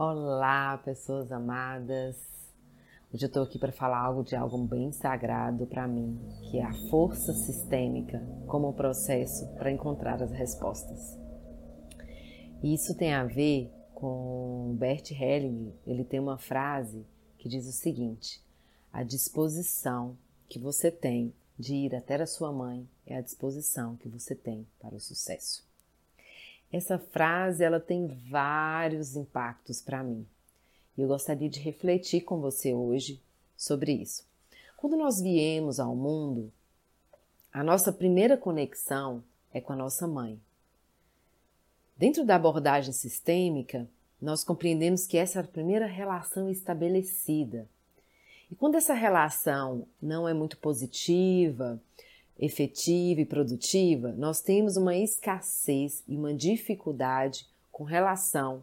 Olá, pessoas amadas. Hoje eu estou aqui para falar algo de algo bem sagrado para mim, que é a força sistêmica como processo para encontrar as respostas. E isso tem a ver com Bert Helling. Ele tem uma frase que diz o seguinte: a disposição que você tem de ir até a sua mãe é a disposição que você tem para o sucesso. Essa frase ela tem vários impactos para mim. E eu gostaria de refletir com você hoje sobre isso. Quando nós viemos ao mundo, a nossa primeira conexão é com a nossa mãe. Dentro da abordagem sistêmica, nós compreendemos que essa é a primeira relação estabelecida. E quando essa relação não é muito positiva, efetiva e produtiva, nós temos uma escassez e uma dificuldade com relação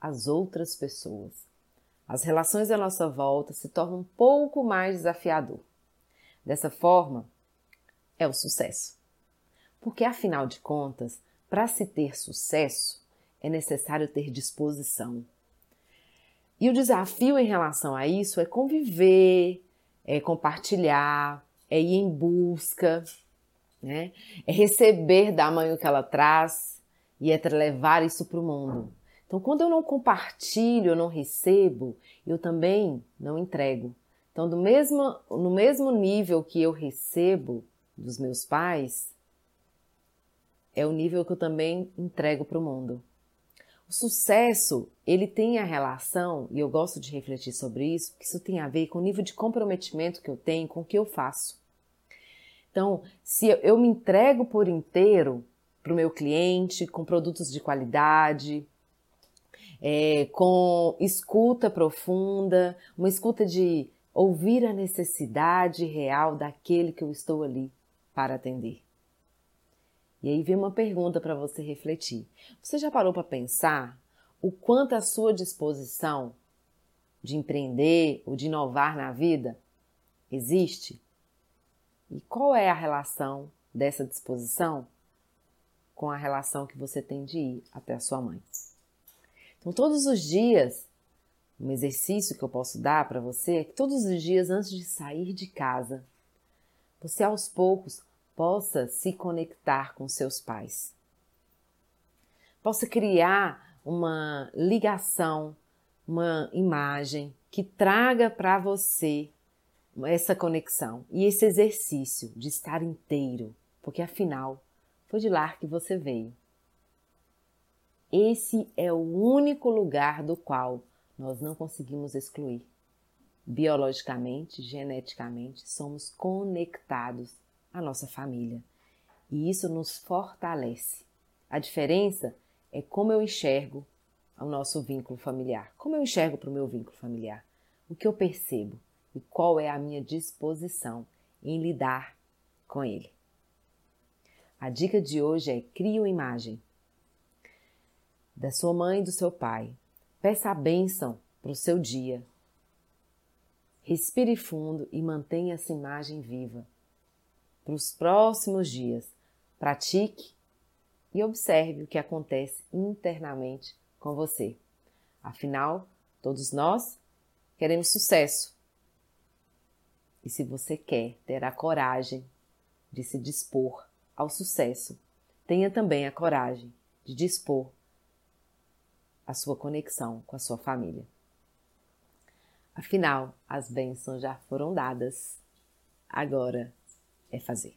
às outras pessoas. As relações à nossa volta se tornam um pouco mais desafiador. Dessa forma, é o sucesso. Porque afinal de contas, para se ter sucesso, é necessário ter disposição. E o desafio em relação a isso é conviver, é compartilhar, é ir em busca, né? é receber da mãe o que ela traz e é levar isso para o mundo. Então, quando eu não compartilho, eu não recebo, eu também não entrego. Então, do mesmo, no mesmo nível que eu recebo dos meus pais, é o nível que eu também entrego para o mundo. Sucesso, ele tem a relação, e eu gosto de refletir sobre isso, que isso tem a ver com o nível de comprometimento que eu tenho com o que eu faço. Então, se eu me entrego por inteiro para o meu cliente, com produtos de qualidade, é, com escuta profunda, uma escuta de ouvir a necessidade real daquele que eu estou ali para atender. E aí vem uma pergunta para você refletir. Você já parou para pensar o quanto a sua disposição de empreender ou de inovar na vida existe? E qual é a relação dessa disposição com a relação que você tem de ir até a sua mãe? Então, todos os dias, um exercício que eu posso dar para você é que todos os dias, antes de sair de casa, você aos poucos possa se conectar com seus pais. Possa criar uma ligação, uma imagem que traga para você essa conexão e esse exercício de estar inteiro, porque afinal foi de lá que você veio. Esse é o único lugar do qual nós não conseguimos excluir. Biologicamente, geneticamente, somos conectados à nossa família e isso nos fortalece. A diferença é como eu enxergo o nosso vínculo familiar. Como eu enxergo para o meu vínculo familiar? O que eu percebo? e qual é a minha disposição em lidar com ele. A dica de hoje é crie uma imagem da sua mãe e do seu pai. Peça a bênção para o seu dia. Respire fundo e mantenha essa imagem viva. Para os próximos dias, pratique e observe o que acontece internamente com você. Afinal, todos nós queremos sucesso e se você quer ter a coragem de se dispor ao sucesso, tenha também a coragem de dispor a sua conexão com a sua família. Afinal, as bênçãos já foram dadas. Agora é fazer.